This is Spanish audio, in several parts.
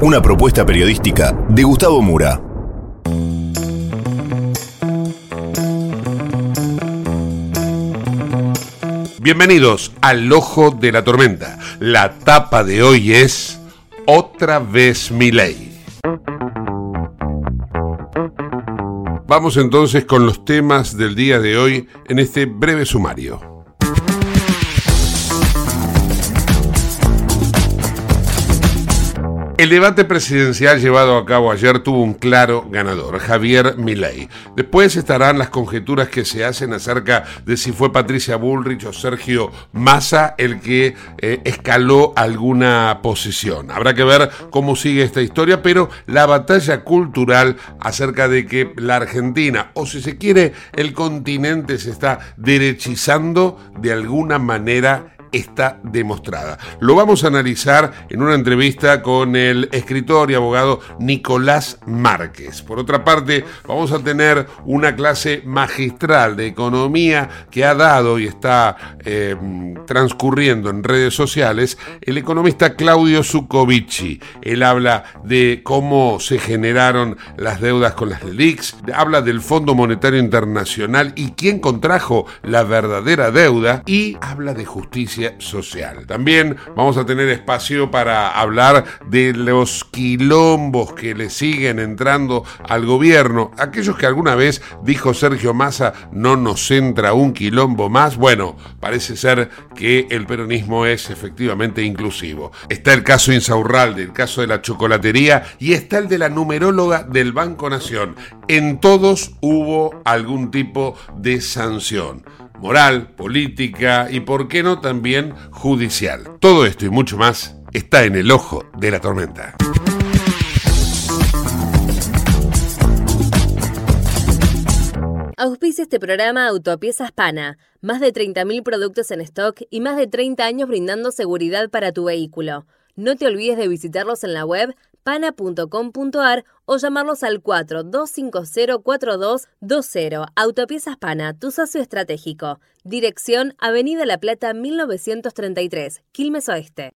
Una propuesta periodística de Gustavo Mura. Bienvenidos al Ojo de la Tormenta. La tapa de hoy es Otra vez mi ley. Vamos entonces con los temas del día de hoy en este breve sumario. El debate presidencial llevado a cabo ayer tuvo un claro ganador, Javier Milei. Después estarán las conjeturas que se hacen acerca de si fue Patricia Bullrich o Sergio Massa el que eh, escaló alguna posición. Habrá que ver cómo sigue esta historia, pero la batalla cultural acerca de que la Argentina, o si se quiere, el continente se está derechizando de alguna manera está demostrada. Lo vamos a analizar en una entrevista con el escritor y abogado Nicolás Márquez. Por otra parte, vamos a tener una clase magistral de economía que ha dado y está eh, transcurriendo en redes sociales el economista Claudio Zucovici. Él habla de cómo se generaron las deudas con las LELIX, habla del Fondo Monetario Internacional y quién contrajo la verdadera deuda y habla de justicia social. También vamos a tener espacio para hablar de los quilombos que le siguen entrando al gobierno. Aquellos que alguna vez dijo Sergio Massa no nos entra un quilombo más. Bueno, parece ser que el peronismo es efectivamente inclusivo. Está el caso Insaurralde, el caso de la chocolatería y está el de la numeróloga del Banco Nación. En todos hubo algún tipo de sanción moral, política y, por qué no, también judicial. Todo esto y mucho más está en el ojo de la tormenta. Auspicia este programa Autopiezas Pana. Más de 30.000 productos en stock y más de 30 años brindando seguridad para tu vehículo. No te olvides de visitarlos en la web pana.com.ar o llamarlos al 42504220. Autopiezas Pana, tu socio estratégico. Dirección Avenida La Plata 1933, Quilmes Oeste.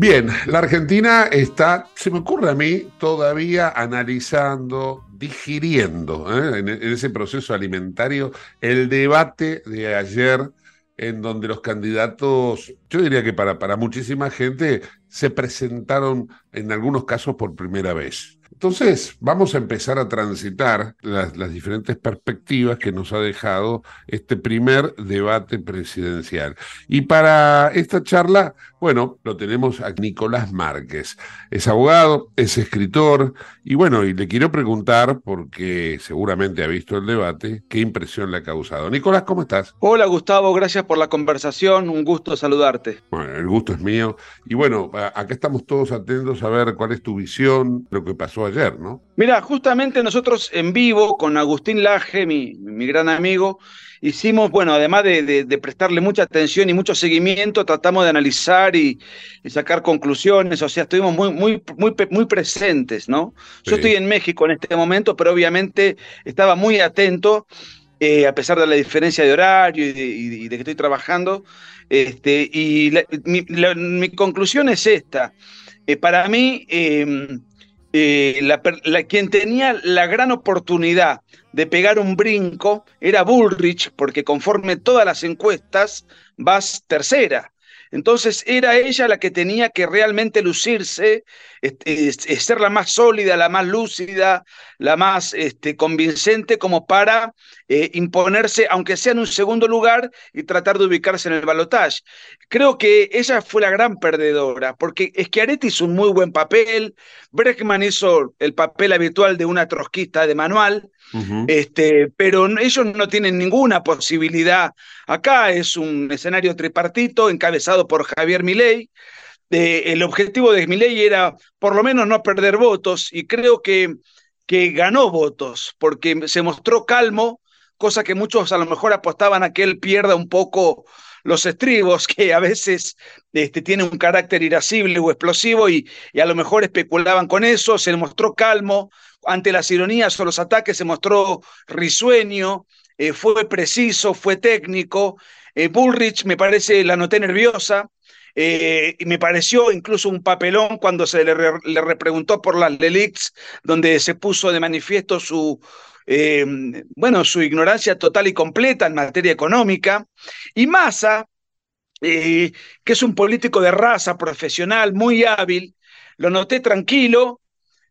Bien, la Argentina está, se me ocurre a mí, todavía analizando, digiriendo ¿eh? en, ese proceso alimentario el debate de ayer en donde los candidatos, yo diría que para, para muchísima gente, se presentaron en algunos casos por primera vez. Entonces, vamos a empezar a transitar las, las, diferentes perspectivas que nos ha dejado este primer debate presidencial. Y para esta charla, bueno, lo tenemos a Nicolás Márquez. Es abogado, es escritor, y bueno, y le quiero preguntar, porque seguramente ha visto el debate, qué impresión le ha causado. Nicolás, ¿cómo estás? Hola Gustavo, gracias por la conversación, un gusto saludarte. Bueno, el gusto es mío. Y bueno, acá estamos todos atentos a ver cuál es tu visión, lo que pasó ayer, ¿no? Mira, justamente nosotros en vivo con Agustín Laje, mi, mi gran amigo, hicimos, bueno, además de, de, prestarle mucha atención y mucho seguimiento, tratamos de analizar y, y, sacar conclusiones, o sea, estuvimos muy, muy, muy, muy presentes, ¿no? Sí. Yo estoy en México en este momento, pero obviamente estaba muy atento, eh, a pesar de la diferencia de horario y de, y de que estoy trabajando, este, y la, mi, la, mi, conclusión es esta. Eh, para mí, eh, eh, la, quien tenía la gran oportunidad de pegar un brinco era Bullrich, porque conforme todas las encuestas vas tercera. Entonces era ella la que tenía que realmente lucirse, este, ser la más sólida, la más lúcida, la más este, convincente como para eh, imponerse, aunque sea en un segundo lugar, y tratar de ubicarse en el balotaje. Creo que ella fue la gran perdedora, porque Schiaretti hizo un muy buen papel, Breckman hizo el papel habitual de una trotskista de manual, Uh -huh. este, pero ellos no tienen ninguna posibilidad. Acá es un escenario tripartito encabezado por Javier Milei. El objetivo de Milei era por lo menos no perder votos y creo que, que ganó votos porque se mostró calmo, cosa que muchos a lo mejor apostaban a que él pierda un poco los estribos, que a veces este, tiene un carácter irascible o explosivo y, y, a lo mejor especulaban con eso, se mostró calmo, ante las ironías o los ataques se mostró risueño, eh, fue preciso, fue técnico. Eh, Bullrich me parece, la noté nerviosa, eh, y me pareció incluso un papelón cuando se le, le repreguntó por las Lelix, donde se puso de manifiesto su, eh, bueno, su ignorancia total y completa en materia económica. Y Massa, eh, que es un político de raza profesional, muy hábil, lo noté tranquilo,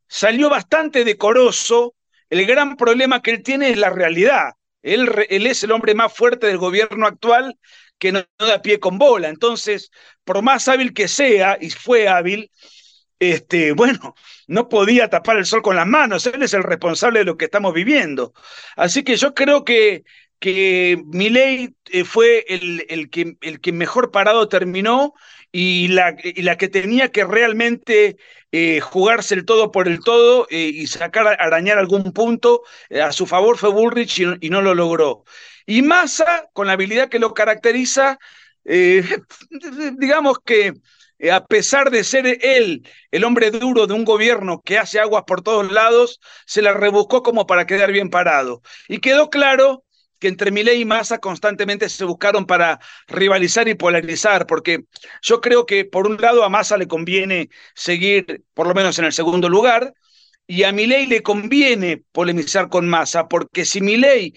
salió bastante decoroso. El gran problema que él tiene es la realidad. Él, él es el hombre más fuerte del gobierno actual que no, da pie con bola. Entonces, por más hábil que sea, y fue hábil, este, bueno, no podía tapar el sol con las manos. Él es el responsable de lo que estamos viviendo. Así que yo creo que, que eh, fue el, el, que, el que mejor parado terminó y la, y la que tenía que realmente eh, jugarse el todo por el todo eh, y sacar, arañar algún punto a su favor fue Bullrich y, no lo logró. Y Massa, con la habilidad que lo caracteriza, eh, digamos que eh, a pesar de ser él el hombre duro de un gobierno que hace aguas por todos lados, se la rebuscó como para quedar bien parado. Y quedó claro que entre Milei y Massa constantemente se buscaron para rivalizar y polarizar, porque yo creo que por un lado a Massa le conviene seguir por lo menos en el segundo lugar, y a Milei le conviene polemizar con Massa, porque si Milei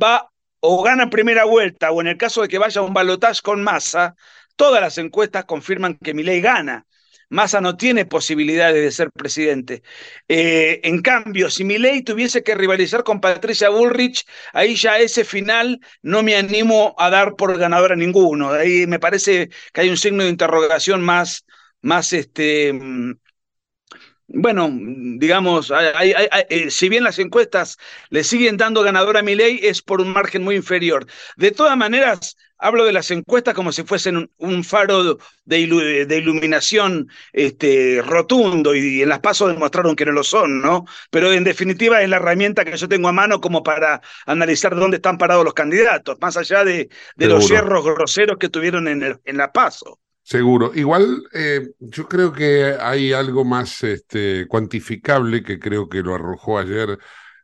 va o gana primera vuelta, o en el caso de que vaya a un balotaje con Massa, todas las encuestas confirman que Milei gana. Massa no tiene posibilidades de ser presidente. Eh, en cambio, si Milei tuviese que rivalizar con Patricia Bullrich, ahí ya ese final no me animo a dar por ganador a ninguno. Ahí me parece que hay un signo de interrogación más, más este, bueno, digamos, hay, hay, hay, eh, si bien las encuestas le siguen dando ganador a Milei, es por un margen muy inferior. De todas maneras, hablo de las encuestas como si fuesen un, un faro de, ilu de, iluminación este, rotundo y, y en las pasos demostraron que no lo son, ¿no? Pero en definitiva es la herramienta que yo tengo a mano como para analizar dónde están parados los candidatos, más allá de, de los hierros groseros que tuvieron en, el, en la paso. Seguro. Igual eh, yo creo que hay algo más este, cuantificable que creo que lo arrojó ayer.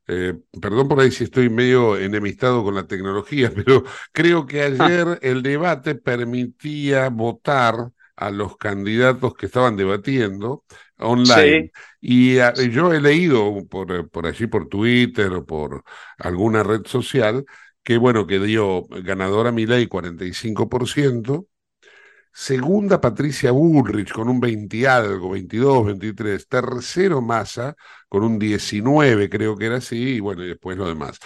Eh, perdón por ahí si estoy medio enemistado con la tecnología, pero creo que ayer el debate permitía votar a los candidatos que estaban debatiendo online. Sí. Y a, yo he leído por, por allí, por Twitter o por alguna red social, que bueno, que dio ganadora Milei 45%, Segunda, Patricia Bullrich con un 20 y algo, 22, 23. Tercero, Massa con un 19, creo que era así, y bueno, y después lo demás.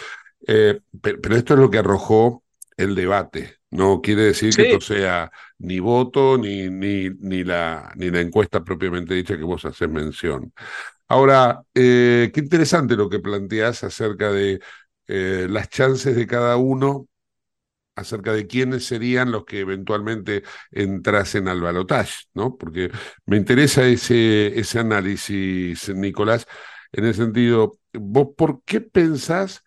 Eh, pero, pero, esto es lo que arrojó el debate. No quiere decir sí. que esto sea ni voto ni, ni, ni, la, ni la encuesta propiamente dicha que vos haces mención. Ahora, eh, qué interesante lo que planteás acerca de eh, las chances de cada uno acerca de quiénes serían los que eventualmente entrasen al balotaje, ¿no? Porque me interesa ese, ese análisis, Nicolás. en ese sentido, ¿vos por qué pensás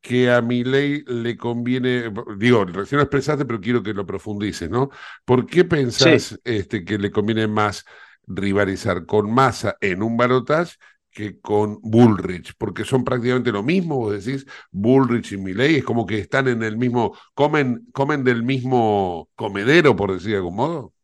que a mi ley le conviene, digo, recién lo expresaste, pero quiero que lo profundices, ¿no? ¿Por qué pensás este, que le conviene más rivalizar con Massa en un balotaje que con Bullrich? Porque son prácticamente lo mismo, vos decís, Bullrich y Milley, es como que están en el mismo, comen, comen del mismo comedero, por decir de algún modo.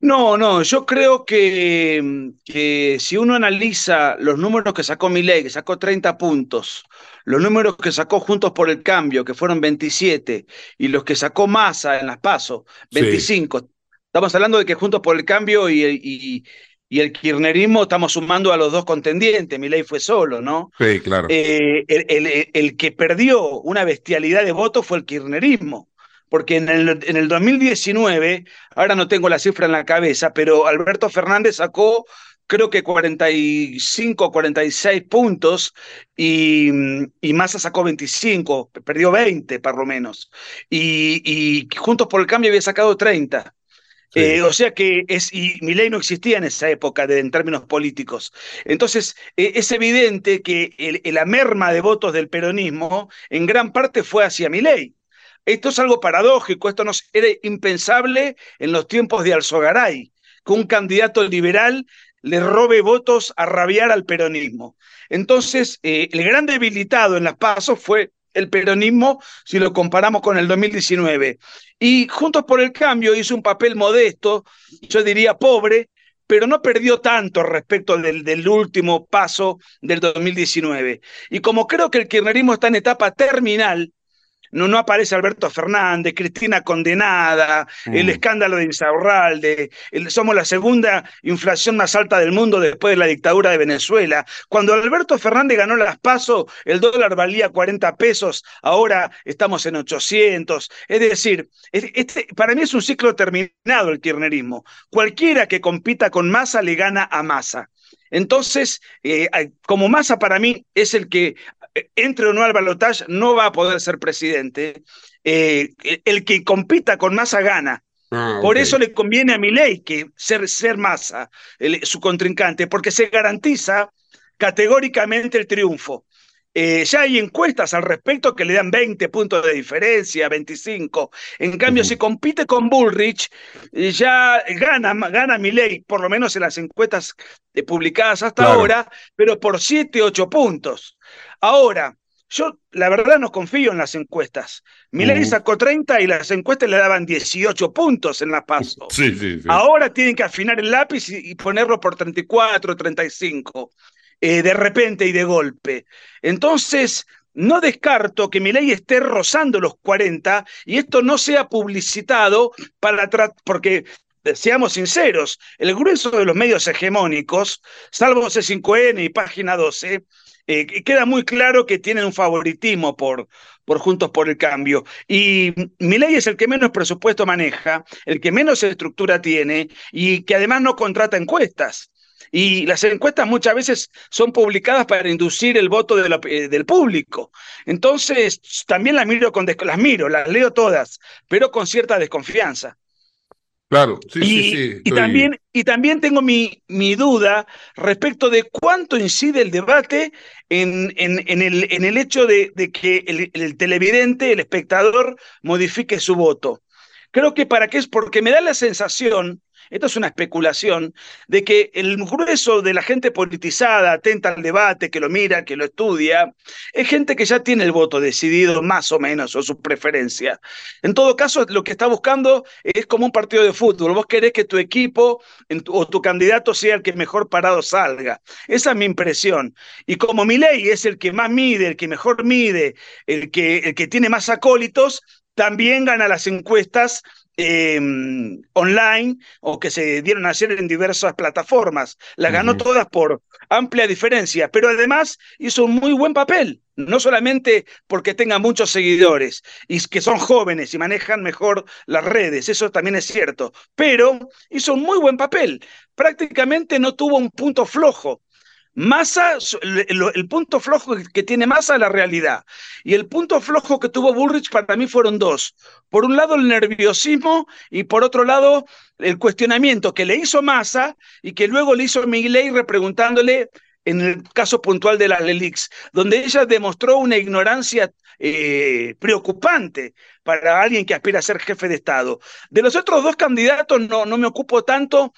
No, no, yo creo que, que, si uno analiza los números que sacó Milei, que sacó 30 puntos, los números que sacó Juntos por el Cambio, que fueron 27, y los que sacó Massa en las PASO, 25. Estamos hablando de que Juntos por el Cambio y, y, y, el kirchnerismo estamos sumando a los dos contendientes, Milei fue solo, ¿no? Sí, claro. Eh, el, el, el que perdió una bestialidad de votos fue el kirchnerismo porque en el, en el 2019, ahora no tengo la cifra en la cabeza, pero Alberto Fernández sacó creo que 45, 46 puntos y, y Massa sacó 25, perdió 20 por lo menos. Y, y Juntos por el Cambio había sacado 30. Eh, o sea que es, y no existía en esa época de, en términos políticos. Entonces, eh, es evidente que la merma de votos del peronismo en gran parte fue hacia mi ley. Esto es algo paradójico, esto no era impensable en los tiempos de Alzogaray, que un candidato liberal le robe votos a rabiar al peronismo. Entonces, eh, el gran debilitado en las pasos fue el peronismo si lo comparamos con el 2019. Y Juntos por el Cambio hizo un papel modesto, yo diría pobre, pero no perdió tanto respecto del, del, último paso del 2019. Y como creo que el kirchnerismo está en etapa terminal, no, no aparece Alberto Fernández, Cristina condenada, el mm. escándalo de Insaurralde, somos la segunda inflación más alta del mundo después de la dictadura de Venezuela. Cuando Alberto Fernández ganó las PASO, el dólar valía 40 pesos, ahora estamos en 800. Es decir, este, para mí es un ciclo terminado el kirchnerismo. Cualquiera que compita con masa le gana a masa. Entonces, eh, como masa para mí es el que entre o no al balotaje, no va a poder ser presidente. Eh, el que compita con Massa gana. Ah, Por eso le conviene a ley que ser, ser Massa, su contrincante, porque se garantiza categóricamente el triunfo. Eh, ya hay encuestas al respecto que le dan 20 puntos de diferencia, 25. En cambio, si compite con Bullrich, eh, ya gana, gana ley, por lo menos en las encuestas publicadas hasta ahora, pero por 7, 8 puntos. Ahora, yo la verdad no confío en las encuestas. Milei sacó 30 y las encuestas le daban 18 puntos en la paso. Sí, sí, sí. Ahora tienen que afinar el lápiz y, ponerlo por 34, 35, eh, de repente y de golpe. Entonces, no descarto que Milei esté rozando los 40 y esto no sea publicitado para porque seamos sinceros, el grueso de los medios hegemónicos, salvo C5N y Página 12, eh, queda muy claro que tienen un favoritismo por, por Juntos por el Cambio. Y ley es el que menos presupuesto maneja, el que menos estructura tiene y que además no contrata encuestas. Y las encuestas muchas veces son publicadas para inducir el voto de eh, del público. Entonces, también las miro, con las miro, las leo todas, pero con cierta desconfianza. Claro, sí, y, sí, sí. Y, también, y también tengo mi, mi, duda respecto de cuánto incide el debate en, en, en, el, en el, hecho de, de que el, el, televidente, el espectador, modifique su voto. Creo que para qué es porque me da la sensación esto es una especulación de que el grueso de la gente politizada, atenta al debate, que lo mira, que lo estudia, es gente que ya tiene el voto decidido más o menos o su preferencia. En todo caso, lo que está buscando es como un partido de fútbol. Vos querés que tu equipo o tu candidato sea el que mejor parado salga. Esa es mi impresión. Y como mi ley es el que más mide, el que mejor mide, el que, el que tiene más acólitos, también gana las encuestas eh, online o que se dieron a hacer en diversas plataformas. Las ganó todas por amplia diferencia, pero además hizo un muy buen papel, no solamente porque tenga muchos seguidores y que son jóvenes y manejan mejor las redes, eso también es cierto, pero hizo un muy buen papel. Prácticamente no tuvo un punto flojo. Massa, el, punto flojo que tiene Massa es la realidad. Y el punto flojo que tuvo Bullrich para mí fueron dos. Por un lado el nerviosismo y por otro lado el cuestionamiento que le hizo Massa y que luego le hizo Miguel repreguntándole en el caso puntual de las LELIX, donde ella demostró una ignorancia eh, preocupante para alguien que aspira a ser jefe de Estado. De los otros dos candidatos no, no me ocupo tanto,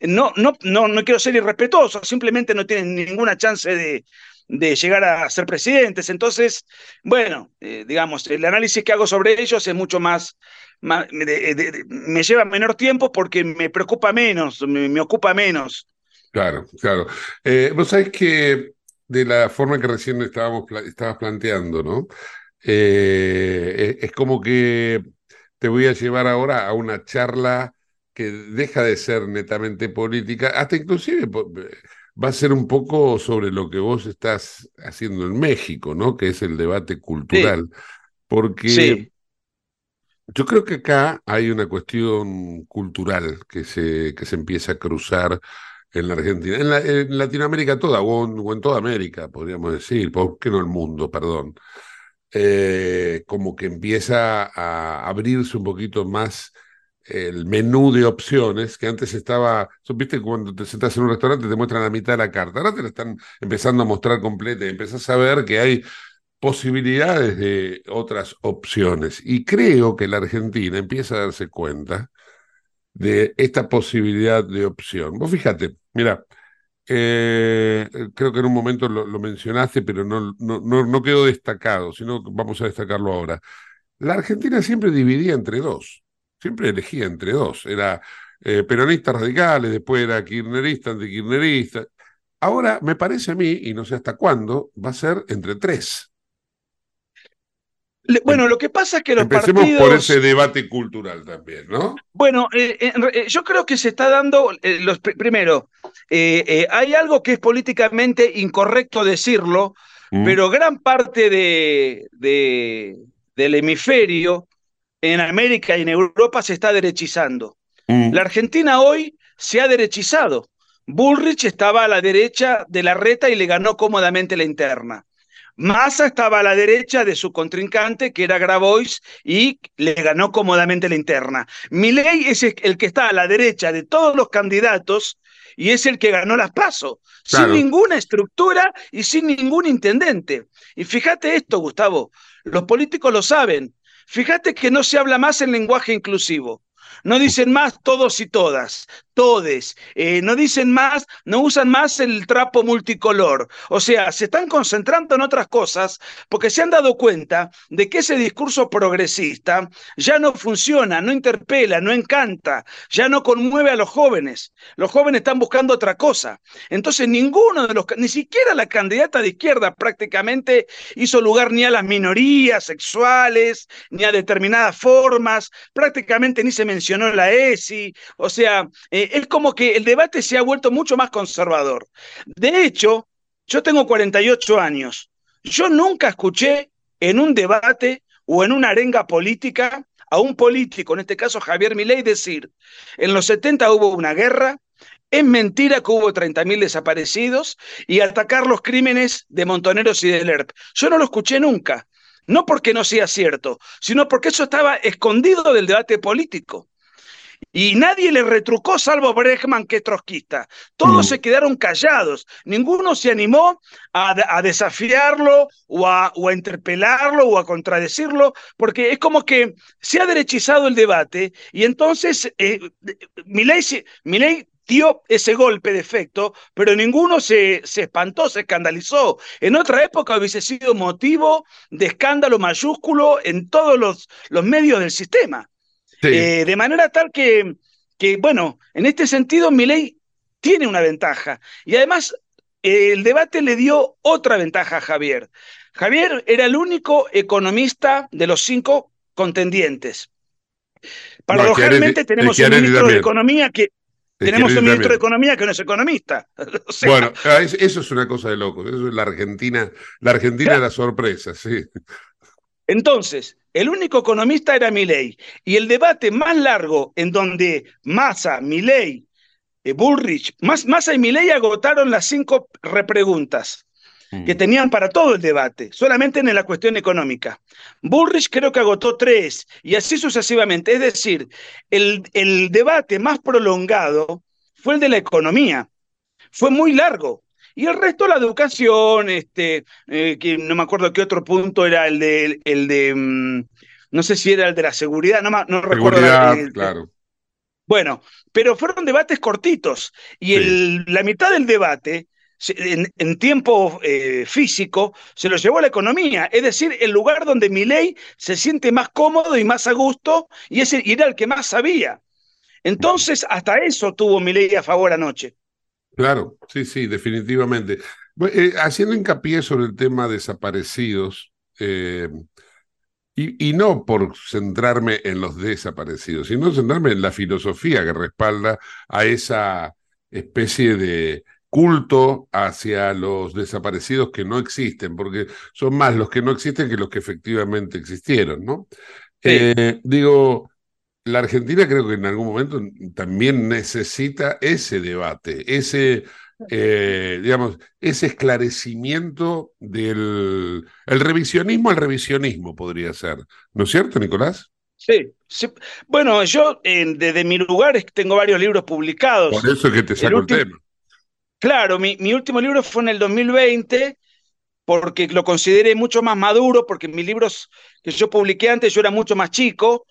no, no, no, no quiero ser irrespetuoso, simplemente no tienen ninguna chance de, de llegar a ser presidentes. Entonces, bueno, eh, digamos, el análisis que hago sobre ellos es mucho más, me lleva menor tiempo porque me preocupa menos, me, ocupa menos. Claro, claro. Eh, vos sabés que de la forma que recién estábamos, estabas planteando, ¿no? Eh, es como que te voy a llevar ahora a una charla que deja de ser netamente política, hasta inclusive va a ser un poco sobre lo que vos estás haciendo en México, ¿no? Que es el debate cultural. Porque yo creo que acá hay una cuestión cultural que se, que se empieza a cruzar en la Argentina, en, Latinoamérica toda, o en, toda América, podríamos decir, ¿por qué no el mundo? Perdón. Eh, como que empieza a abrirse un poquito más el menú de opciones que antes estaba, viste cuando te sentas en un restaurante te muestran la mitad de la carta, ahora te la están empezando a mostrar completa y empezás a ver que hay posibilidades de otras opciones. Y creo que la Argentina empieza a darse cuenta de esta posibilidad de opción. Vos fíjate, mira, eh, creo que en un momento lo, mencionaste, pero no, no, no, quedó destacado, sino vamos a destacarlo ahora. La Argentina siempre dividía entre dos siempre elegía entre dos. Era eh, peronistas radicales, después era kirchnerista, antikirchnerista. Ahora me parece a mí, y no sé hasta cuándo, va a ser entre tres. bueno, lo que pasa es que los Empecemos por ese debate cultural también, ¿no? Bueno, eh, eh, yo creo que se está dando, los, primero, hay algo que es políticamente incorrecto decirlo, mm. pero gran parte de, del hemisferio en América y en Europa se está derechizando. Mm. La Argentina hoy se ha derechizado. Bullrich estaba a la derecha de la reta y le ganó cómodamente la interna. Massa estaba a la derecha de su contrincante, que era Grabois, y le ganó cómodamente la interna. Milei es el que está a la derecha de todos los candidatos y es el que ganó las pasos, sin ninguna estructura y sin ningún intendente. Y fíjate esto, Gustavo, los políticos lo saben, Fíjate que no se habla más en lenguaje inclusivo. No dicen más todos y todas, todes. Eh, no dicen más, no usan más el trapo multicolor. O sea, se están concentrando en otras cosas porque se han dado cuenta de que ese discurso progresista ya no funciona, no interpela, no encanta, ya no conmueve a los jóvenes. Los jóvenes están buscando otra cosa. Entonces, ninguno de los, ni siquiera la candidata de izquierda prácticamente hizo lugar ni a las minorías sexuales, ni a determinadas formas, prácticamente ni se mencionó la ESI, o sea, eh, es como que el debate se ha vuelto mucho más conservador. De hecho, yo tengo 48 años, yo nunca escuché en un debate o en una arenga política a un político, en este caso Javier Milei, decir, en los 70 hubo una guerra, es mentira que hubo 30.000 desaparecidos y atacar los crímenes de Montoneros y de LERP. Yo no lo escuché nunca. No porque no sea cierto, sino porque eso estaba escondido del debate político. Y nadie le retrucó salvo Brechman, que es trotskista. Todos mm. se quedaron callados. Ninguno se animó a, desafiarlo o a, interpelarlo o a contradecirlo, porque es como que se ha derechizado el debate y entonces eh, Milei, dio ese golpe de efecto, pero ninguno se, se, espantó, se escandalizó. En otra época hubiese sido motivo de escándalo mayúsculo en todos los, los medios del sistema. Eh, de manera tal que, que, bueno, en este sentido, ley tiene una ventaja. Y además, el debate le dio otra ventaja a Javier. Javier era el único economista de los cinco contendientes. Paradójicamente tenemos un ministro de Economía que tenemos un ministro de Economía que no es economista. bueno, ah, eso es una cosa de locos. Eso es la Argentina, la Argentina de la sorpresa, sí. Entonces, el único economista era Milley. Y el debate más largo en donde Massa, Milley, eh, Bullrich, Massa y Milley agotaron las cinco repreguntas que mm. tenían para todo el debate, solamente en la cuestión económica. Bullrich creo que agotó tres y así sucesivamente. Es decir, el, el debate más prolongado fue el de la economía. Fue muy largo. Y el resto la educación, este, eh, que no me acuerdo qué otro punto era el de, el de mm, no sé si era el de la seguridad, no, no recuerdo. claro. Bueno, pero fueron debates cortitos y el, la mitad del debate en, tiempo eh, físico se lo llevó a la economía, es decir, el lugar donde Milei se siente más cómodo y más a gusto y, ese, y era el que más sabía. Entonces, hasta eso tuvo Milei a favor anoche. Claro, sí, sí, definitivamente. Eh, haciendo hincapié sobre el tema desaparecidos, eh, y, y, no por centrarme en los desaparecidos, sino centrarme en la filosofía que respalda a esa especie de culto hacia los desaparecidos que no existen, porque son más los que no existen que los que efectivamente existieron, ¿no? Eh, digo, la Argentina creo que en algún momento también necesita ese debate, ese, eh, digamos, ese esclarecimiento del el revisionismo al revisionismo podría ser, ¿no es cierto, Nicolás? Sí, bueno, yo desde mi lugar tengo varios libros publicados. Por eso es que te saco el tema. Claro, mi, último libro fue en el 2020 porque lo consideré mucho más maduro, porque mis libros que yo publiqué antes yo era mucho más chico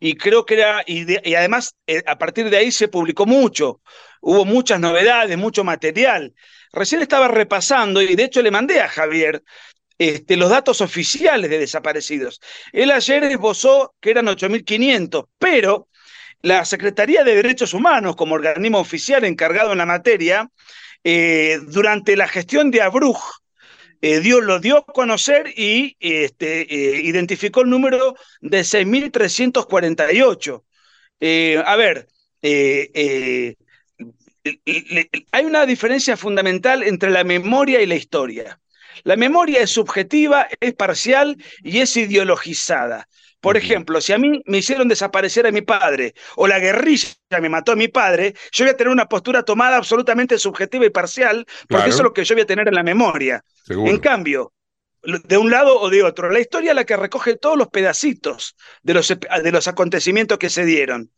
y creo que era, y, además eh, a partir de ahí se publicó mucho, hubo muchas novedades, mucho material. Recién estaba repasando y de hecho le mandé a Javier este, los datos oficiales de desaparecidos. Él ayer esbozó que eran 8.500, pero la Secretaría de Derechos Humanos, como organismo oficial encargado en la materia, eh, durante la gestión de Abruj, eh, lo dio a conocer y este, eh, identificó el número de 6.348. a ver, hay una diferencia fundamental entre la memoria y la historia. La memoria es subjetiva, es parcial y es ideologizada. Por ejemplo, si a mí me hicieron desaparecer a mi padre o la guerrilla me mató a mi padre, yo voy a tener una postura tomada absolutamente subjetiva y parcial, porque eso es lo que yo voy a tener en la memoria. En cambio, de un lado o de otro, la historia es la que recoge todos los pedacitos de los, de los acontecimientos que se dieron.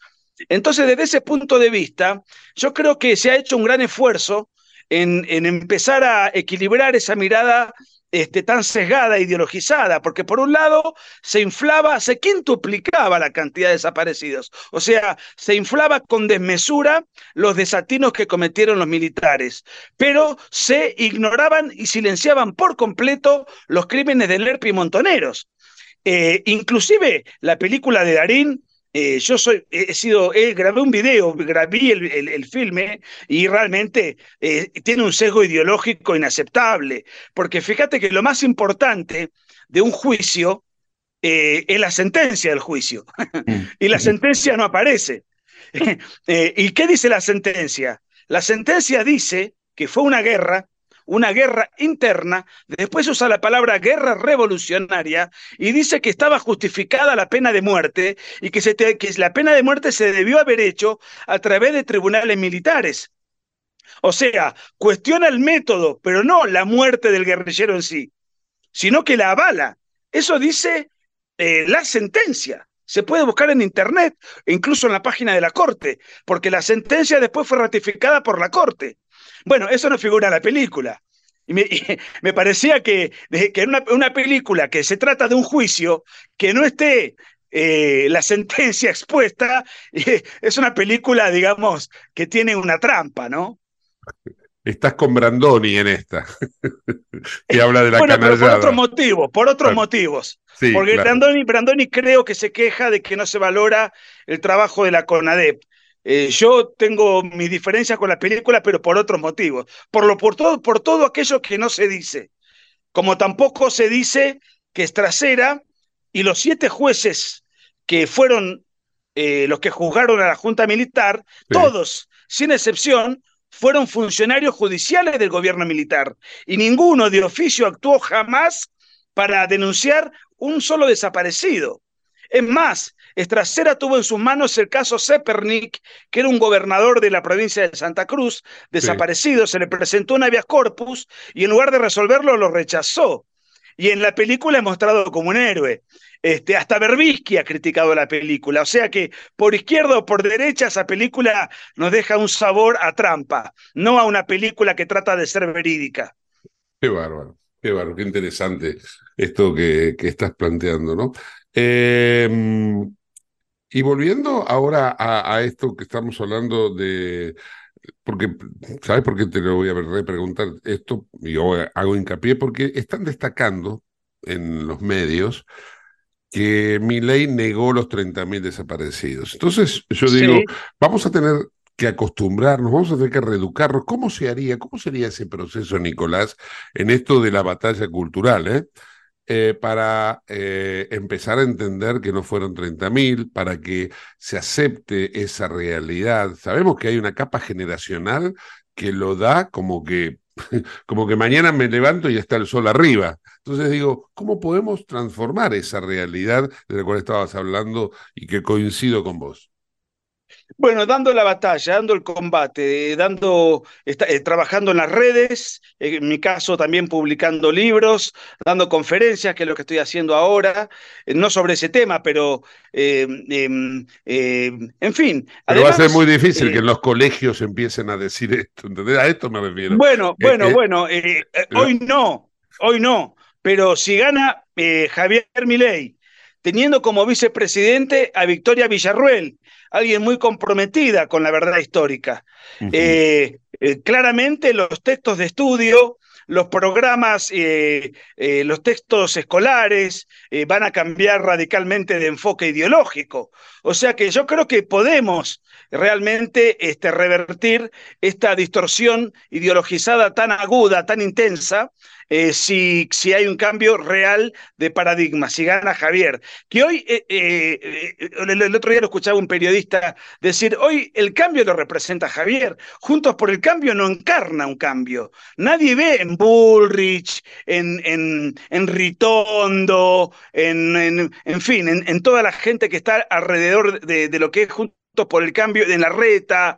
Entonces, desde ese punto de vista, yo creo que se ha hecho un gran esfuerzo en, en empezar a equilibrar esa mirada este, tan sesgada, ideologizada, porque por un lado se inflaba, se quintuplicaba la cantidad de desaparecidos, o sea, se inflaba con desmesura los desatinos que cometieron los militares, pero se ignoraban y silenciaban por completo los crímenes de Lerpi y Montoneros. Eh, inclusive la película de Darín eh, yo soy, he sido, grabé un video, grabé el, filme y realmente eh, tiene un sesgo ideológico inaceptable, porque fíjate que lo más importante de un juicio eh, es la sentencia del juicio, mm. y la sentencia no aparece. ¿Y qué dice la sentencia? La sentencia dice que fue una guerra una guerra interna, después usa la palabra guerra revolucionaria y dice que estaba justificada la pena de muerte y que, la pena de muerte se debió haber hecho a través de tribunales militares. O sea, cuestiona el método, pero no la muerte del guerrillero en sí, sino que la avala. Eso dice eh, la sentencia. Se puede buscar en internet, incluso en la página de la Corte, porque la sentencia después fue ratificada por la Corte. Bueno, eso no figura en la película. Y me, parecía que, que una, una, película que se trata de un juicio, que no esté eh, la sentencia expuesta, es una película, digamos, que tiene una trampa, ¿no? Estás con Brandoni en esta, que habla de la bueno, por otros motivos, por otros motivos. Porque Brandoni, Brandoni creo que se queja de que no se valora el trabajo de la CONADEP. Eh, yo tengo mis diferencias con la película, pero por otros motivos. Por, lo, por, todo, por todo aquello que no se dice. Como tampoco se dice que Estracera y los siete jueces que fueron eh, los que juzgaron a la Junta Militar, todos, sin excepción, fueron funcionarios judiciales del gobierno militar. Y ninguno de oficio actuó jamás para denunciar un solo desaparecido. Es más, Estracera tuvo en sus manos el caso Zepernik, que era un gobernador de la provincia de Santa Cruz, desaparecido, se le presentó un habeas corpus y en lugar de resolverlo lo rechazó. y en la película es mostrado como un héroe. Este, hasta Berbisky ha criticado la película, o sea que por izquierda o por derecha esa película nos deja un sabor a trampa, no a una película que trata de ser verídica. Qué bárbaro, qué bárbaro, qué interesante esto que, que estás planteando, ¿no? Eh, y volviendo ahora a, esto que estamos hablando de, porque, ¿sabes por qué te lo voy a repreguntar esto? Y yo hago hincapié porque están destacando en los medios que mi ley negó los 30.000 desaparecidos. Entonces, yo digo, vamos a tener que acostumbrarnos, vamos a tener que reeducarnos. ¿Cómo se haría, cómo sería ese proceso, Nicolás, en esto de la batalla cultural? Eh? Eh, para eh, empezar a entender que no fueron 30.000, para que se acepte esa realidad. Sabemos que hay una capa generacional que lo da como que, como que mañana me levanto y está el sol arriba. Entonces digo, ¿cómo podemos transformar esa realidad de la cual estabas hablando y que coincido con vos? Bueno, dando la batalla, dando el combate, dando, eh, trabajando en las redes, en mi caso también publicando libros, dando conferencias, que es lo que estoy haciendo ahora, eh, no sobre ese tema, pero eh, em, en fin. Pero va a ser muy difícil que en los colegios empiecen a decir esto, ¿entendés? A esto me refiero. Bueno, bueno, bueno, hoy no, hoy no, pero si gana Javier Milei, teniendo como vicepresidente a Victoria Villarruel, alguien muy comprometida con la verdad histórica. Eh, eh, claramente los textos de estudio, los programas, eh, los textos escolares van a cambiar radicalmente de enfoque ideológico. O sea que yo creo que podemos realmente este, revertir esta distorsión ideologizada tan aguda, tan intensa, eh, si, si, hay un cambio real de paradigma, si gana Javier. Que hoy, eh, eh, el, otro día lo escuchaba un periodista decir, hoy el cambio lo representa Javier, Juntos por el Cambio no encarna un cambio. Nadie ve en Bullrich, en, en, en Ritondo, en, en, fin, en, toda la gente que está alrededor de, de lo que es Juntos por el cambio en la reta,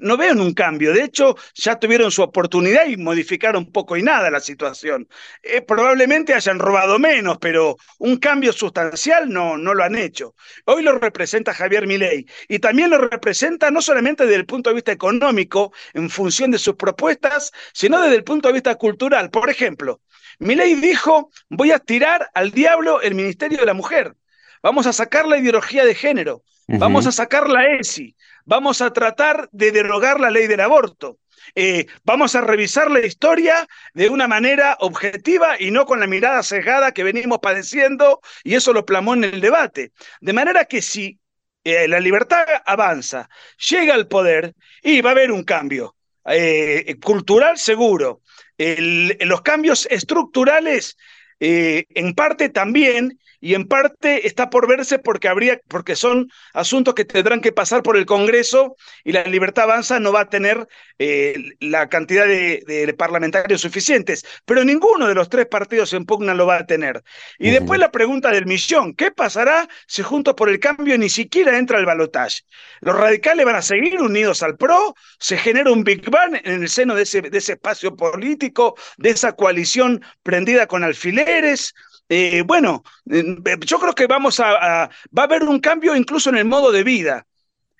no veo un cambio, de hecho ya tuvieron su oportunidad y modificaron poco y nada la situación. Eh, probablemente hayan robado menos, pero un cambio sustancial no, no lo han hecho. Hoy lo representa Javier Milei y también lo representa no solamente desde el punto de vista económico, en función de sus propuestas, sino desde el punto de vista cultural. Por ejemplo, Milei dijo, voy a tirar al diablo el Ministerio de la Mujer. Vamos a sacar la ideología de género, vamos a sacar la ESI, vamos a tratar de derogar la ley del aborto. Eh, vamos a revisar la historia de una manera objetiva y no con la mirada cegada que venimos padeciendo, y eso lo plamó en el debate. De manera que si eh, la libertad avanza, llega al poder y va a haber un cambio eh, cultural seguro. los cambios estructurales, en parte también, y en parte está por verse porque habría, porque son asuntos que tendrán que pasar por el Congreso y la Libertad Avanza no va a tener eh, la cantidad de, parlamentarios suficientes, pero ninguno de los tres partidos en pugna lo va a tener. Y después la pregunta del millón, ¿qué pasará si Juntos por el Cambio ni siquiera entra al balotaje? ¿Los radicales van a seguir unidos al PRO? ¿Se genera un Big Bang en el seno de ese, de ese espacio político, de esa coalición prendida con alfileres? Eh, bueno, eh, yo creo que vamos a, va a haber un cambio incluso en el modo de vida.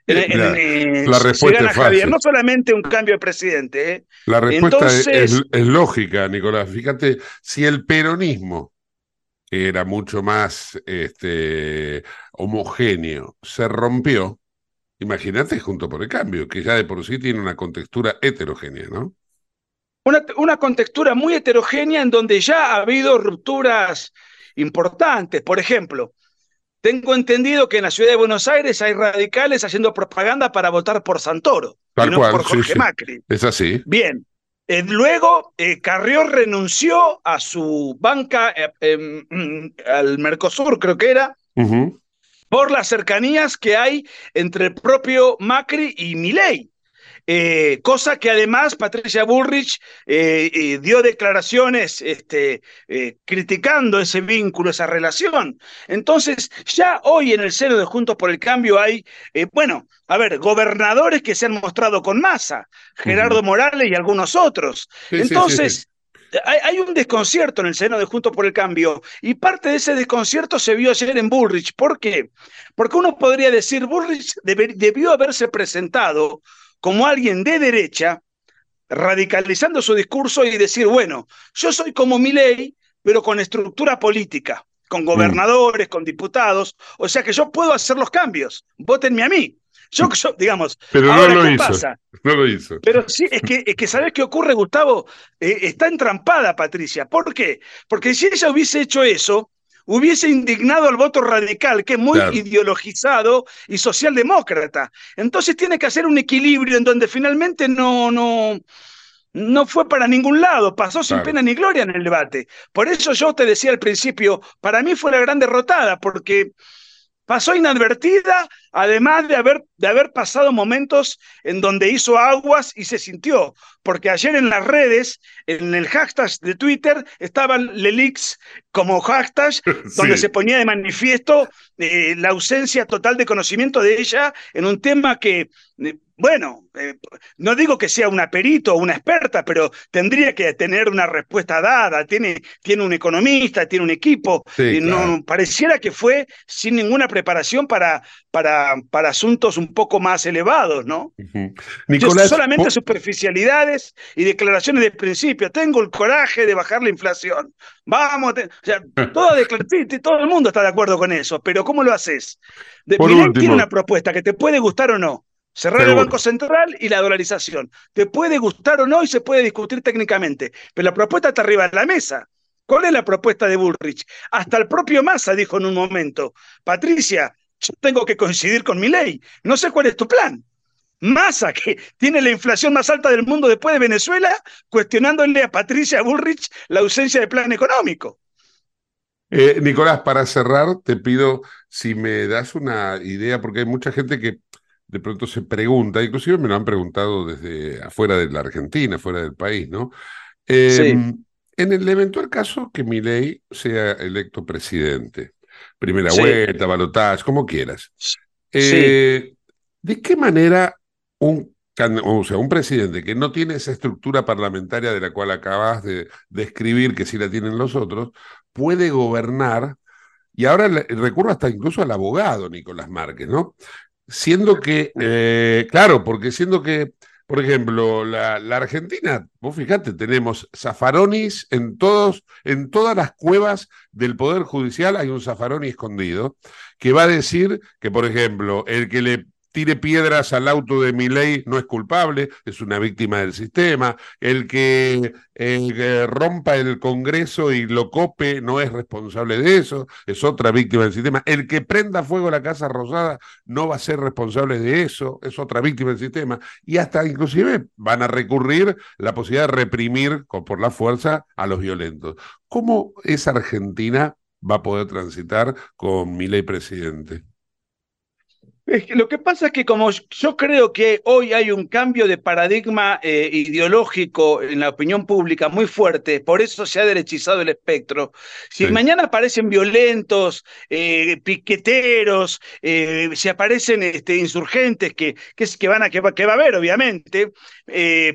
Eh, la, respuesta es Javier, no solamente un cambio de presidente. La respuesta es, lógica, Nicolás. Fíjate, si el peronismo era mucho más este, homogéneo, se rompió, imagínate junto por el cambio, que ya de por sí tiene una contextura heterogénea, ¿no? Una, contextura muy heterogénea en donde ya ha habido rupturas importantes. Por ejemplo, tengo entendido que en la ciudad de Buenos Aires hay radicales haciendo propaganda para votar por Santoro, Tal cual, por Jorge Macri. Es así. Bien. Eh, luego, eh, Carrió renunció a su banca eh, em, al Mercosur, creo que era, por las cercanías que hay entre el propio Macri y Milei. Eh, cosa que además Patricia Bullrich eh, eh, dio declaraciones este, criticando ese vínculo, esa relación. Entonces, ya hoy en el seno de Juntos por el Cambio hay, bueno, a ver, gobernadores que se han mostrado con masa, Gerardo Morales y algunos otros. Entonces, hay, un desconcierto en el seno de Juntos por el Cambio y parte de ese desconcierto se vio ayer en Bullrich. ¿Por qué? Porque uno podría decir, Bullrich debió haberse presentado como alguien de derecha, radicalizando su discurso y decir, bueno, yo soy como mi ley, pero con estructura política, con gobernadores, con diputados, o sea que yo puedo hacer los cambios, votenme a mí. Yo, digamos, pero no lo hizo. No lo hizo. Pero sí, es que, es que ¿sabes qué ocurre, Gustavo? Eh, está entrampada Patricia. ¿Por qué? Porque si ella hubiese hecho eso, hubiese indignado al voto radical, que es muy ideologizado y socialdemócrata. Entonces tiene que hacer un equilibrio en donde finalmente no, no, no fue para ningún lado, pasó sin pena ni gloria en el debate. Por eso yo te decía al principio, para mí fue la gran derrotada, porque pasó inadvertida, además de haber, de haber pasado momentos en donde hizo aguas y se sintió, porque ayer en las redes, en el hashtag de Twitter, estaban Lelix como hashtag, donde se ponía de manifiesto eh, la ausencia total de conocimiento de ella en un tema que eh, bueno, eh, no digo que sea una perito o una experta, pero tendría que tener una respuesta dada. Tiene, tiene un economista, tiene un equipo. y no, pareciera que fue sin ninguna preparación para, para, para asuntos un poco más elevados, ¿no? solamente superficialidades y declaraciones de principio. Tengo el coraje de bajar la inflación. Vamos, o sea, todo, todo el mundo está de acuerdo con eso, pero ¿cómo lo haces? De, tiene una propuesta que te puede gustar o no Cerrar el Banco Central y la dolarización. Te puede gustar o no y se puede discutir técnicamente, pero la propuesta está arriba de la mesa. ¿Cuál es la propuesta de Bullrich? Hasta el propio Massa dijo en un momento, Patricia, yo tengo que coincidir con mi ley. No sé cuál es tu plan. Massa, que tiene la inflación más alta del mundo después de Venezuela, cuestionándole a Patricia Bullrich la ausencia de plan económico. Eh, Nicolás, para cerrar, te pido si me das una idea, porque hay mucha gente que de pronto se pregunta, inclusive me lo han preguntado desde afuera de la Argentina, fuera del país, ¿no? Em, en el eventual caso que Milei sea electo presidente, primera vuelta, balotaje, como quieras, eh, ¿de qué manera un, o sea, un presidente que no tiene esa estructura parlamentaria de la cual acabas de describir, que sí la tienen los otros, puede gobernar? Y ahora recurro hasta incluso al abogado Nicolás Márquez, ¿no? Siendo que, eh, claro, porque siendo que, por ejemplo, la, Argentina, vos fíjate, tenemos zafaronis en todos, en todas las cuevas del Poder Judicial hay un zafaroni escondido que va a decir que, por ejemplo, el que le tire piedras al auto de ley no es culpable, es una víctima del sistema. El que, rompa el Congreso y lo cope no es responsable de eso, es otra víctima del sistema. El que prenda fuego la Casa Rosada no va a ser responsable de eso, es otra víctima del sistema. Y hasta inclusive van a recurrir la posibilidad de reprimir por la fuerza a los violentos. ¿Cómo esa Argentina va a poder transitar con ley presidente? Lo que pasa es que como yo creo que hoy hay un cambio de paradigma eh, ideológico en la opinión pública muy fuerte, por eso se ha derechizado el espectro. Si mañana aparecen violentos, eh, piqueteros, eh, si aparecen este, insurgentes que, que, van a, que, va, que va a haber, obviamente,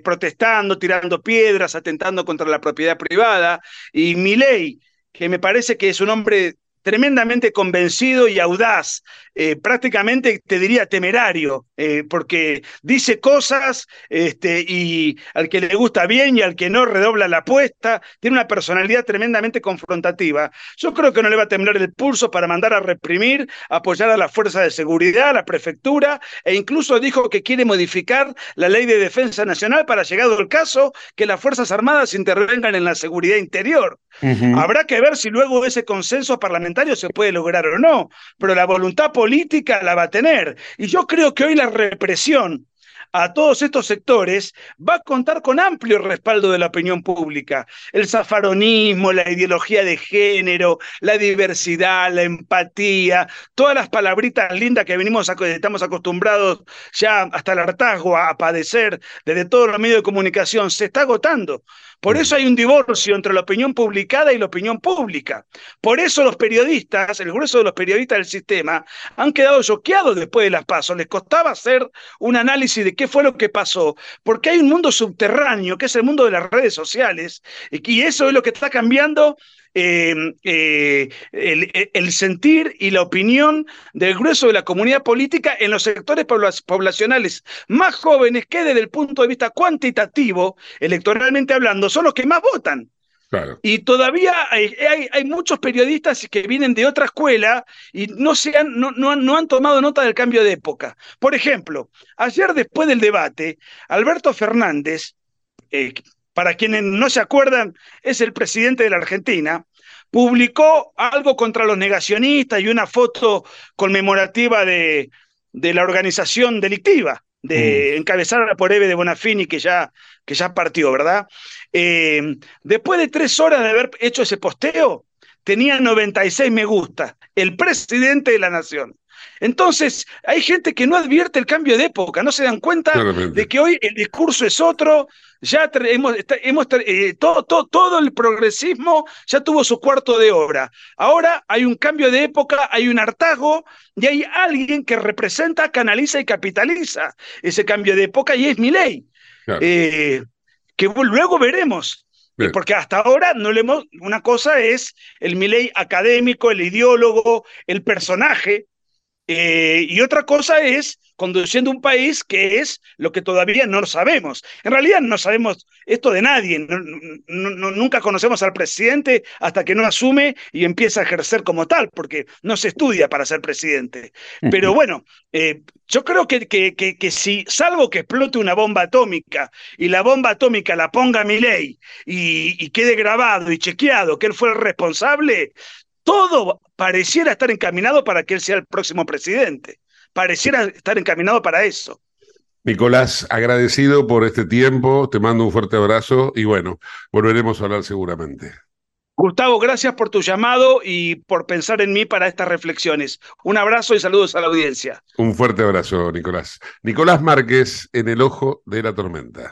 protestando, tirando piedras, atentando contra la propiedad privada, y mi ley, que me parece que es un hombre tremendamente convencido y audaz, eh, prácticamente te diría temerario, eh, porque dice cosas este, y al que le gusta bien y al que no redobla la apuesta, tiene una personalidad tremendamente confrontativa. Yo creo que no le va a temblar el pulso para mandar a reprimir, apoyar a la fuerza de seguridad, a la prefectura, e incluso dijo que quiere modificar la ley de defensa nacional para, llegado el caso, que las Fuerzas Armadas intervengan en la seguridad interior. Habrá que ver si luego ese consenso parlamentario se puede lograr o no, pero la voluntad política la va a tener. Y yo creo que hoy la represión a todos estos sectores va a contar con amplio respaldo de la opinión pública. El zafaronismo, la ideología de género, la diversidad, la empatía, todas las palabritas lindas que venimos estamos acostumbrados ya hasta el hartazgo a padecer desde todos los medios de comunicación, se está agotando. Por eso hay un divorcio entre la opinión publicada y la opinión pública. Por eso los periodistas, el grueso de los periodistas del sistema, han quedado choqueados después de las pasos. Les costaba hacer un análisis de qué qué fue lo que pasó? Porque hay un mundo subterráneo, que es el mundo de las redes sociales, y eso es lo que está cambiando em, eh, el, sentir y la opinión del grueso de la comunidad política en los sectores poblacionales más jóvenes que desde el punto de vista cuantitativo, electoralmente hablando, son los que más votan. Y todavía hay, muchos periodistas que vienen de otra escuela y no, se han, no, han, tomado nota del cambio de época. Por ejemplo, ayer después del debate, Alberto Fernández, eh, para quienes no se acuerdan, es el presidente de la Argentina, publicó algo contra los negacionistas y una foto conmemorativa de, de la organización delictiva de mm. encabezada por Eve de Bonafini, que ya, que ya partió, ¿verdad? Eh, después de tres horas de haber hecho ese posteo, tenía 96 me gusta, el presidente de la nación. Entonces, hay gente que no advierte el cambio de época, no se dan cuenta de que hoy el discurso es otro, ya hemos, hemos eh, todo, todo, todo, el progresismo ya tuvo su cuarto de obra. Ahora hay un cambio de época, hay un hartazgo y hay alguien que representa, canaliza y capitaliza ese cambio de época y es mi ley. Eh, que luego veremos. Porque hasta ahora no le hemos, una cosa es el Milei académico, el ideólogo, el personaje, eh, y otra cosa es conduciendo un país que es lo que todavía no sabemos. En realidad no sabemos esto de nadie, nunca conocemos al presidente hasta que no asume y empieza a ejercer como tal, porque no se estudia para ser presidente. Pero bueno, eh, yo creo que, que, que, si, salvo que explote una bomba atómica y la bomba atómica la ponga mi ley y, y quede grabado y chequeado que él fue el responsable, todo pareciera estar encaminado para que él sea el próximo presidente. Pareciera estar encaminado para eso. Nicolás, agradecido por este tiempo, te mando un fuerte abrazo y bueno, volveremos a hablar seguramente. Gustavo, gracias por tu llamado y por pensar en mí para estas reflexiones. Un abrazo y saludos a la audiencia. Un fuerte abrazo, Nicolás. Nicolás Márquez en el ojo de la tormenta.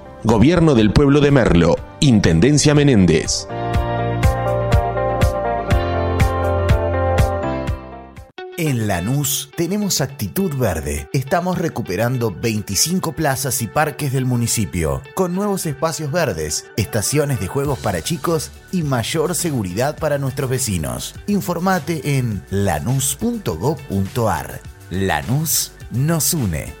Gobierno del Pueblo de Merlo, Intendencia Menéndez. En Lanús tenemos actitud verde. Estamos recuperando 25 plazas y parques del municipio, con nuevos espacios verdes, estaciones de juegos para chicos y mayor seguridad para nuestros vecinos. Informate en lanús.gov.ar. Lanús nos une.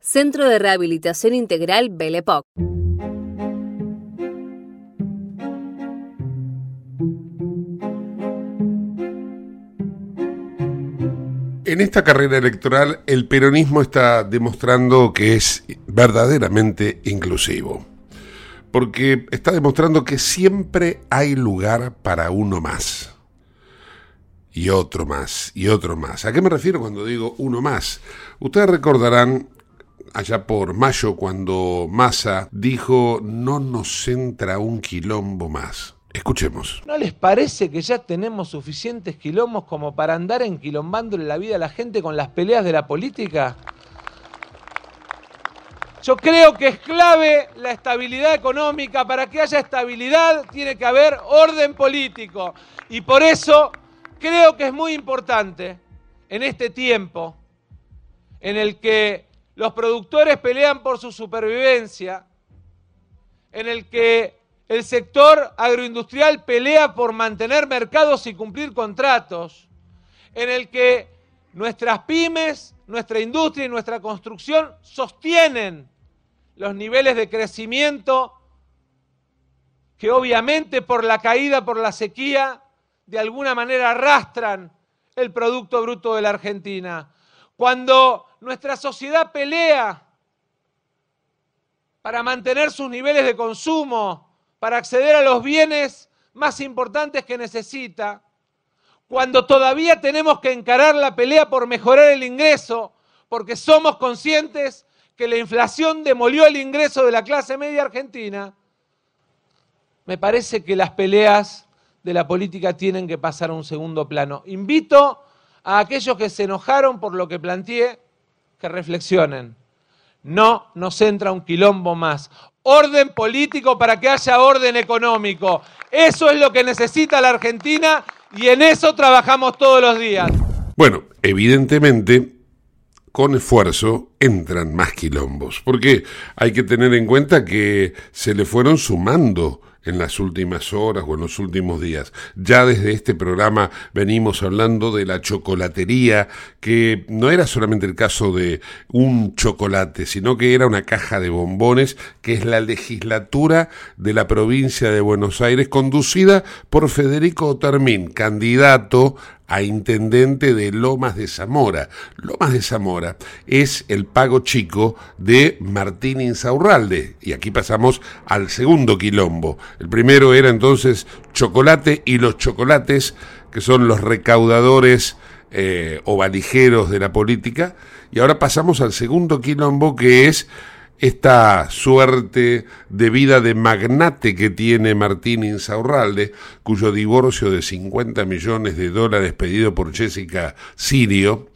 Centro de Rehabilitación Integral Belepoc. En esta carrera electoral el peronismo está demostrando que es verdaderamente inclusivo, porque está demostrando que siempre hay lugar para uno más, y otro más, y otro más. ¿A qué me refiero cuando digo uno más? Ustedes recordarán allá por mayo cuando Massa dijo no nos entra un quilombo más. Escuchemos. ¿No les parece que ya tenemos suficientes quilombos como para andar enquilombándole la vida a la gente con las peleas de la política? Yo creo que es clave la estabilidad económica. Para que haya estabilidad tiene que haber orden político. Y por eso creo que es muy importante en este tiempo en el que los productores pelean por su supervivencia, en el que el sector agroindustrial pelea por mantener mercados y cumplir contratos, en el que nuestras pymes, nuestra industria y nuestra construcción sostienen los niveles de crecimiento que obviamente por la caída, por la sequía, de alguna manera arrastran el Producto Bruto de la Argentina. Cuando nuestra sociedad pelea para mantener sus niveles de consumo, para acceder a los bienes más importantes que necesita, cuando todavía tenemos que encarar la pelea por mejorar el ingreso, porque somos conscientes que la inflación demolió el ingreso de la clase media argentina, me parece que las peleas de la política tienen que pasar a un segundo plano. Invito a aquellos que se enojaron por lo que planteé que reflexionen. No nos entra un quilombo más. Orden político para que haya orden económico. Eso es lo que necesita la Argentina y en eso trabajamos todos los días. Bueno, evidentemente, con esfuerzo entran más quilombos, porque hay que tener en cuenta que se le fueron sumando en las últimas horas o en los últimos días. Ya desde este programa venimos hablando de la chocolatería, que no era solamente el caso de un chocolate, sino que era una caja de bombones, que es la legislatura de la provincia de Buenos Aires, conducida por Federico Termín, candidato a intendente de Lomas de Zamora. Lomas de Zamora es el pago chico de Martín Insaurralde. Y aquí pasamos al segundo quilombo. El primero era entonces Chocolate y los chocolates, que son los recaudadores eh, o valijeros de la política. Y ahora pasamos al segundo quilombo que es esta suerte de vida de magnate que tiene Martín Insaurralde, cuyo divorcio de 50 millones de dólares pedido por Jessica Sirio,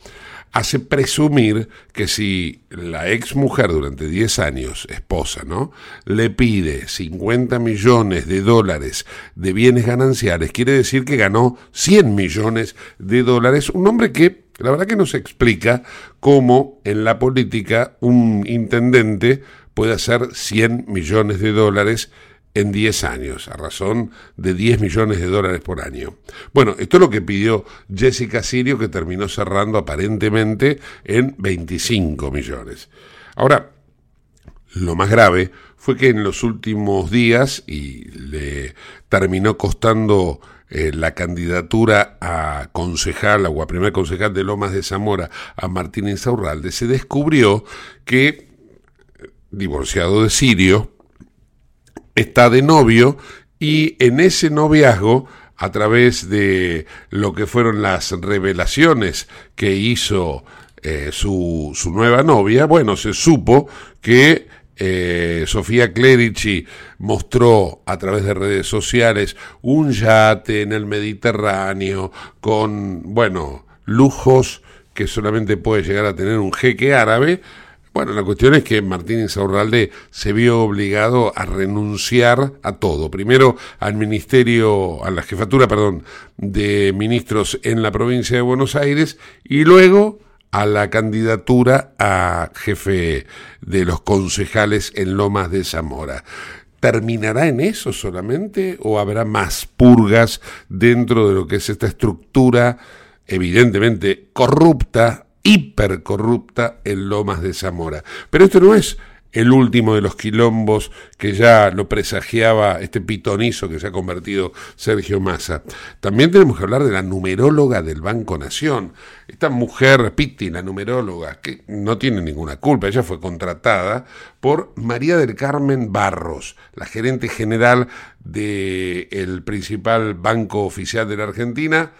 hace presumir que si la ex mujer durante 10 años, esposa, ¿no? Le pide 50 millones de dólares de bienes gananciales, quiere decir que ganó 100 millones de dólares, un hombre que la verdad que no se explica cómo en la política un intendente puede hacer 100 millones de dólares en 10 años, a razón de 10 millones de dólares por año. Bueno, esto es lo que pidió Jessica Sirio, que terminó cerrando aparentemente en 25 millones. Ahora, lo más grave fue que en los últimos días, y le terminó costando eh, la candidatura a concejal o a primer concejal de Lomas de Zamora a Martín Insaurralde, se descubrió que, divorciado de Sirio, está de novio y en ese noviazgo, a través de lo que fueron las revelaciones que hizo eh, su, su nueva novia, bueno, se supo que eh, Sofía Clerici mostró a través de redes sociales un yate en el Mediterráneo con, bueno, lujos que solamente puede llegar a tener un jeque árabe. Bueno, la cuestión es que Martín Insaurralde se vio obligado a renunciar a todo. Primero al ministerio, a la jefatura, perdón, de ministros en la provincia de Buenos Aires y luego a la candidatura a jefe de los concejales en Lomas de Zamora. ¿Terminará en eso solamente o habrá más purgas dentro de lo que es esta estructura evidentemente corrupta, hipercorrupta en Lomas de Zamora? Pero esto no es el último de los quilombos que ya lo presagiaba este pitonizo que se ha convertido Sergio Massa. También tenemos que hablar de la numeróloga del Banco Nación. Esta mujer, Pitti, la numeróloga, que no tiene ninguna culpa, ella fue contratada por María del Carmen Barros, la gerente general del principal banco oficial de la Argentina,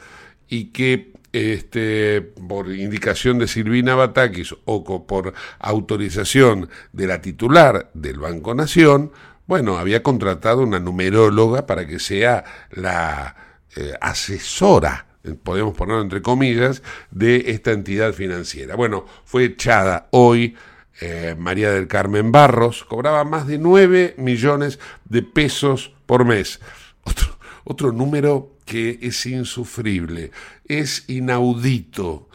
y que este, por indicación de Silvina Batakis o por autorización de la titular del Banco Nación, bueno, había contratado una numeróloga para que sea la eh, asesora, podemos ponerlo entre comillas, de esta entidad financiera. Bueno, fue echada hoy eh, María del Carmen Barros, cobraba más de 9 millones de pesos por mes. Otro número que es insufrible, es inaudito,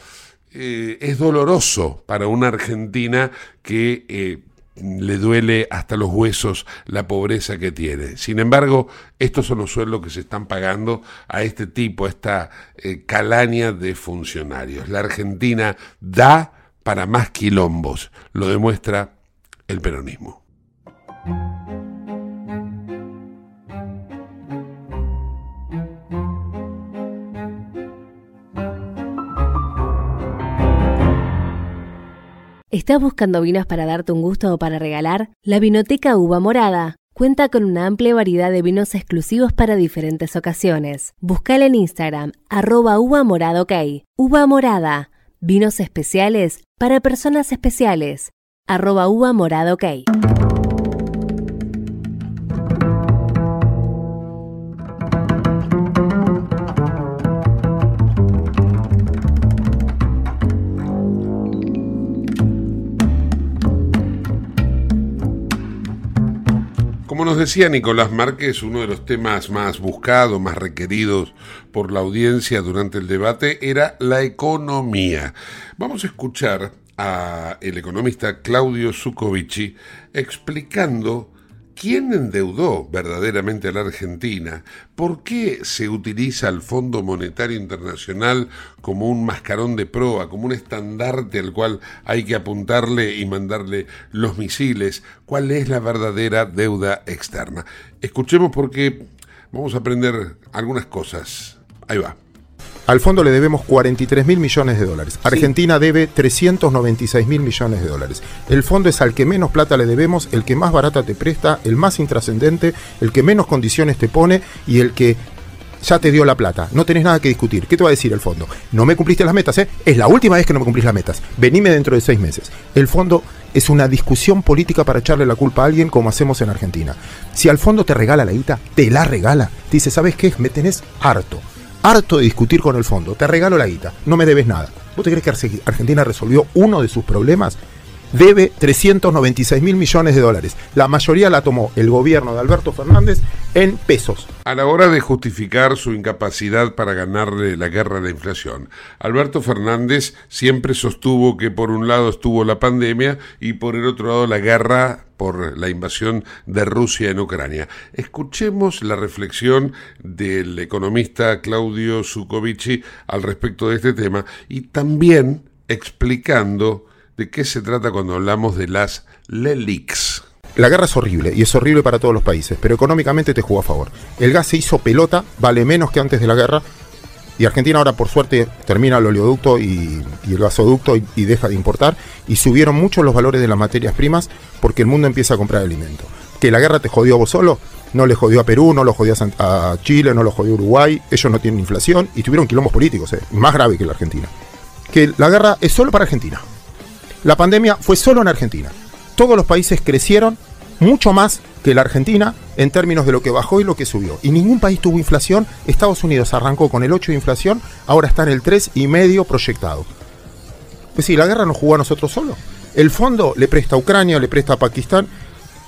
eh, es doloroso para una Argentina que eh, le duele hasta los huesos la pobreza que tiene. Sin embargo, estos son los sueldos que se están pagando a este tipo, a esta eh, calaña de funcionarios. La Argentina da para más quilombos, lo demuestra el peronismo. ¿Estás buscando vinos para darte un gusto o para regalar? La Vinoteca Uva Morada cuenta con una amplia variedad de vinos exclusivos para diferentes ocasiones. Buscala en Instagram, arroba uva morada. Uva morada, vinos especiales para personas especiales, arroba uva morada. Como nos decía Nicolás Márquez, uno de los temas más buscados, más requeridos por la audiencia durante el debate era la economía. Vamos a escuchar a el economista Claudio Zucovici explicando ¿Quién endeudó verdaderamente a la Argentina? ¿Por qué se utiliza el Fondo Monetario Internacional como un mascarón de proa, como un estandarte al cual hay que apuntarle y mandarle los misiles? ¿Cuál es la verdadera deuda externa? Escuchemos porque vamos a aprender algunas cosas. Ahí va. Al fondo le debemos 43 mil millones de dólares. Argentina debe 396 mil millones de dólares. El fondo es al que menos plata le debemos, el que más barata te presta, el más intrascendente, el que menos condiciones te pone y el que ya te dio la plata. No tenés nada que discutir. ¿Qué te va a decir el fondo? No me cumpliste las metas, ¿eh? Es la última vez que no me cumplís las metas. Venime dentro de seis meses. El fondo es una discusión política para echarle la culpa a alguien como hacemos en Argentina. Si al fondo te regala la guita, te la regala. Te dice, ¿sabes qué? Me tenés harto harto de discutir con el fondo, te regalo la guita, no me debes nada. ¿Vos te crees que Argentina resolvió uno de sus problemas? Debe 396 mil millones de dólares. La mayoría la tomó el gobierno de Alberto Fernández en pesos. A la hora de justificar su incapacidad para ganarle la guerra a la inflación, Alberto Fernández siempre sostuvo que por un lado estuvo la pandemia y por el otro lado la guerra por la invasión de Rusia en Ucrania. Escuchemos la reflexión del economista Claudio Zucovici al respecto de este tema y también explicando de qué se trata cuando hablamos de las LELIX. La guerra es horrible y es horrible para todos los países, pero económicamente te jugó a favor. El gas se hizo pelota, vale menos que antes de la guerra, y Argentina ahora por suerte termina el oleoducto y, el gasoducto y, deja de importar y subieron mucho los valores de las materias primas porque el mundo empieza a comprar alimento. Que la guerra te jodió a vos solo, no le jodió a Perú, no lo jodió a, Chile, no lo jodió a Uruguay, ellos no tienen inflación y tuvieron quilombos políticos, eh, más grave que la Argentina. Que la guerra es solo para Argentina. La pandemia fue solo en Argentina. Todos los países crecieron mucho más que la Argentina en términos de lo que bajó y lo que subió. Y ningún país tuvo inflación. Estados Unidos arrancó con el 8 de inflación, ahora está en el 3,5 proyectado. Pues sí, la guerra nos jugó a nosotros solo. El fondo le presta a Ucrania, le presta a Pakistán.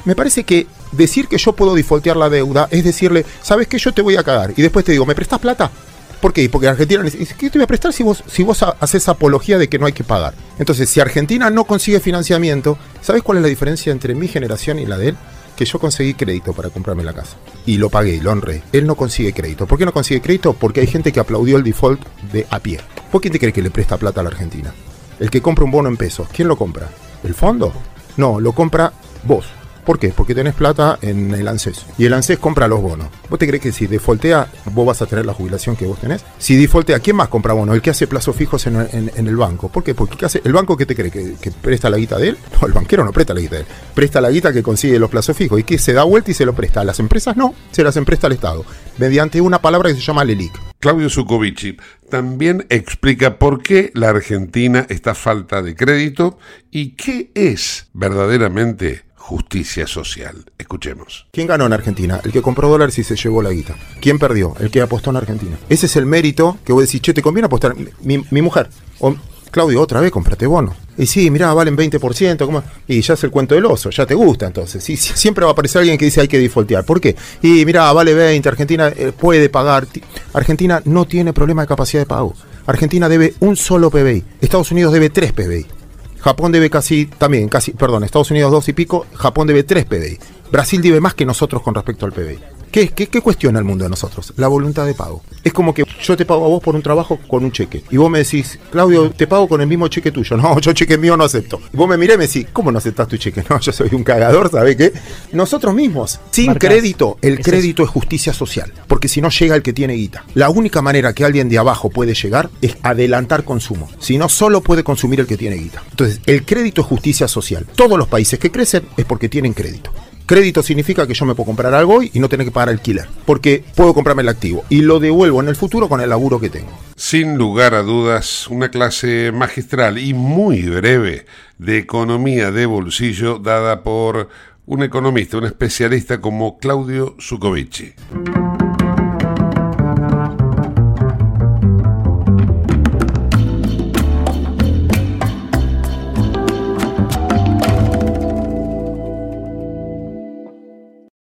Me parece que decir que yo puedo defaultear la deuda es decirle, ¿sabes qué? Yo te voy a cagar. Y después te digo, ¿me prestas plata? ¿Por qué? Porque Argentina dice, ¿qué te voy a prestar si vos, si vos haces apología de que no hay que pagar? Entonces, si Argentina no consigue financiamiento, ¿sabes cuál es la diferencia entre mi generación y la de él? Que yo conseguí crédito para comprarme la casa. Y lo pagué lo honré. Él no consigue crédito. ¿Por qué no consigue crédito? Porque hay gente que aplaudió el default de a pie. ¿Por qué te cree que le presta plata a la Argentina? El que compra un bono en pesos, ¿quién lo compra? ¿El fondo? No, lo compra vos. ¿Por qué? Porque tenés plata en el ANSES. Y el ANSES compra los bonos. ¿Vos te crees que si defaultea vos vas a tener la jubilación que vos tenés? Si defaultea, ¿quién más compra bonos? El que hace plazos fijos en, el banco. ¿Por qué? Porque ¿el banco qué te cree? ¿Que, presta la guita de él? No, el banquero no presta la guita de él. Presta la guita que consigue los plazos fijos. ¿Y que se da vuelta y se lo presta? A las empresas no, se las empresta al Estado. Mediante una palabra que se llama LELIC. Claudio Zucovici también explica por qué la Argentina está falta de crédito y qué es verdaderamente justicia social. Escuchemos. ¿Quién ganó en Argentina? El que compró dólares y se llevó la guita. ¿Quién perdió? El que apostó en Argentina. Ese es el mérito que vos decís, che, ¿te conviene apostar? Mi, mujer. O, Claudio, otra vez comprate bono. Y sí, mirá, valen 20%, ¿cómo? y ya es el cuento del oso, ya te gusta entonces. Siempre va a aparecer alguien que dice hay que defaultear. ¿Por qué? Y mirá, vale 20, Argentina eh, puede pagar. Argentina no tiene problema de capacidad de pago. Argentina debe un solo PBI. Estados Unidos debe tres PBI. Japón debe casi, también, casi, perdón, Estados Unidos dos y pico, Japón debe tres PBI. Brasil debe más que nosotros con respecto al PBI. ¿Qué, qué, qué cuestiona el mundo de nosotros? La voluntad de pago. Es como que yo te pago a vos por un trabajo con un cheque. Y vos me decís, Claudio, te pago con el mismo cheque tuyo. No, yo cheque mío no acepto. Y vos me mirás y me decís, ¿cómo no aceptás tu cheque? No, yo soy un cagador, ¿sabés qué? Nosotros mismos, sin crédito, el crédito es justicia social. Porque si no llega el que tiene guita. La única manera que alguien de abajo puede llegar es adelantar consumo. Si no, solo puede consumir el que tiene guita. Entonces, el crédito es justicia social. Todos los países que crecen es porque tienen crédito. Crédito significa que yo me puedo comprar algo hoy y no tener que pagar alquiler, porque puedo comprarme el activo y lo devuelvo en el futuro con el laburo que tengo. Sin lugar a dudas, una clase magistral y muy breve de economía de bolsillo dada por un economista, un especialista como Claudio Zucovici.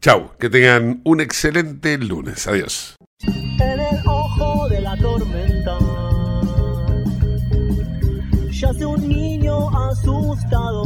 Chau, que tengan un excelente lunes. Adiós. En el ojo de la tormenta, yace un niño asustado.